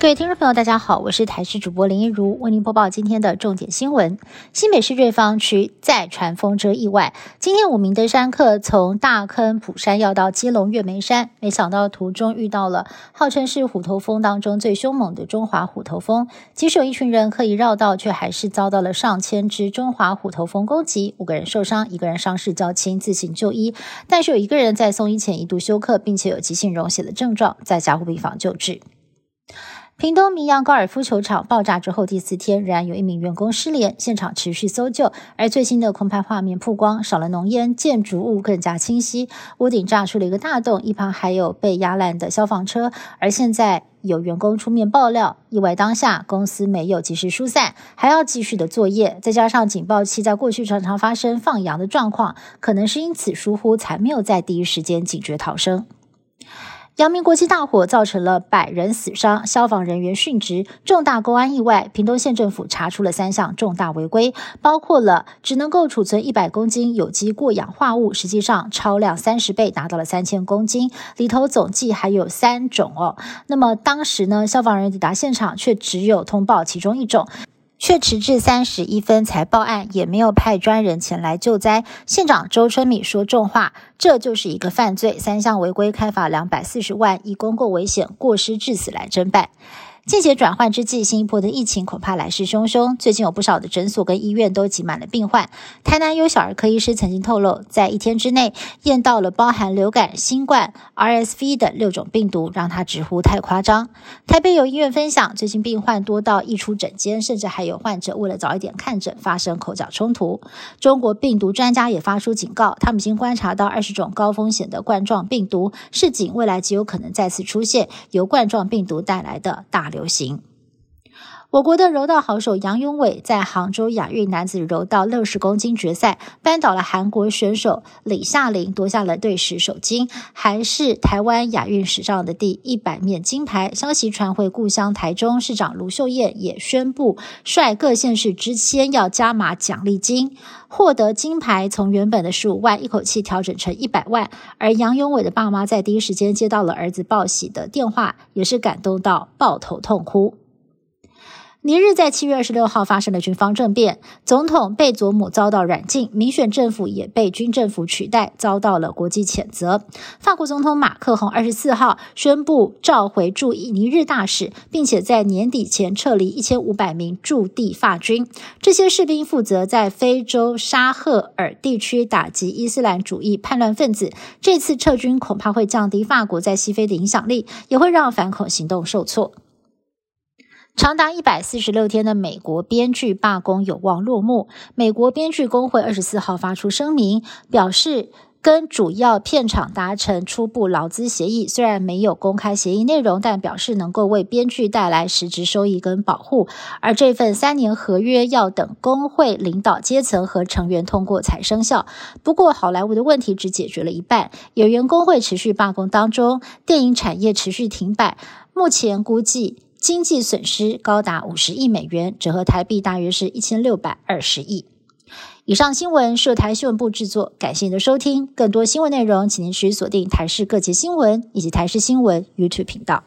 各位听众朋友，大家好，我是台视主播林一如，为您播报今天的重点新闻。新北市瑞芳区再传风车意外，今天五名登山客从大坑普山要到基隆月眉山，没想到途中遇到了号称是虎头蜂当中最凶猛的中华虎头蜂。即使有一群人刻意绕道，却还是遭到了上千只中华虎头蜂攻击，五个人受伤，一个人伤势较轻，自行就医。但是有一个人在送医前一度休克，并且有急性溶血的症状，在加护病房救治。屏东明阳高尔夫球场爆炸之后第四天，仍然有一名员工失联，现场持续搜救。而最新的空拍画面曝光，少了浓烟，建筑物更加清晰。屋顶炸出了一个大洞，一旁还有被压烂的消防车。而现在有员工出面爆料，意外当下公司没有及时疏散，还要继续的作业。再加上警报器在过去常常发生放羊的状况，可能是因此疏忽，才没有在第一时间警觉逃生。阳明国际大火造成了百人死伤，消防人员殉职，重大公安意外。屏东县政府查出了三项重大违规，包括了只能够储存一百公斤有机过氧化物，实际上超量三十倍，达到了三千公斤，里头总计还有三种哦。那么当时呢，消防人员抵达现场，却只有通报其中一种。却迟至三十一分才报案，也没有派专人前来救灾。县长周春米说重话，这就是一个犯罪，三项违规开罚两百四十万，以公共危险过失致死来侦办。季节转换之际，新一波的疫情恐怕来势汹汹。最近有不少的诊所跟医院都挤满了病患。台南有小儿科医师曾经透露，在一天之内验到了包含流感、新冠、RSV 等六种病毒，让他直呼太夸张。台北有医院分享，最近病患多到溢出诊间，甚至还有患者为了早一点看诊发生口角冲突。中国病毒专家也发出警告，他们已经观察到二十种高风险的冠状病毒，市井未来极有可能再次出现由冠状病毒带来的大。流行。我国的柔道好手杨永伟在杭州亚运男子柔道六十公斤决赛扳倒了韩国选手李夏琳，夺下了队史首金，还是台湾亚运史上的第一百面金牌。消息传回故乡台中，市长卢秀燕也宣布率各县市之签要加码奖励金，获得金牌从原本的十五万一口气调整成一百万。而杨永伟的爸妈在第一时间接到了儿子报喜的电话，也是感动到抱头痛哭。尼日在七月二十六号发生了军方政变，总统贝佐姆遭到软禁，民选政府也被军政府取代，遭到了国际谴责。法国总统马克宏二十四号宣布召回驻尼日大使，并且在年底前撤离一千五百名驻地法军。这些士兵负责在非洲沙赫尔地区打击伊斯兰主义叛乱分子。这次撤军恐怕会降低法国在西非的影响力，也会让反恐行动受挫。长达一百四十六天的美国编剧罢工有望落幕。美国编剧工会二十四号发出声明，表示跟主要片场达成初步劳资协议，虽然没有公开协议内容，但表示能够为编剧带来实质收益跟保护。而这份三年合约要等工会领导阶层和成员通过才生效。不过，好莱坞的问题只解决了一半，演员工会持续罢工当中，电影产业持续停摆。目前估计。经济损失高达五十亿美元，折合台币大约是一千六百二十亿。以上新闻是台新闻部制作，感谢您的收听。更多新闻内容，请您持续锁定台视各节新闻以及台视新闻 YouTube 频道。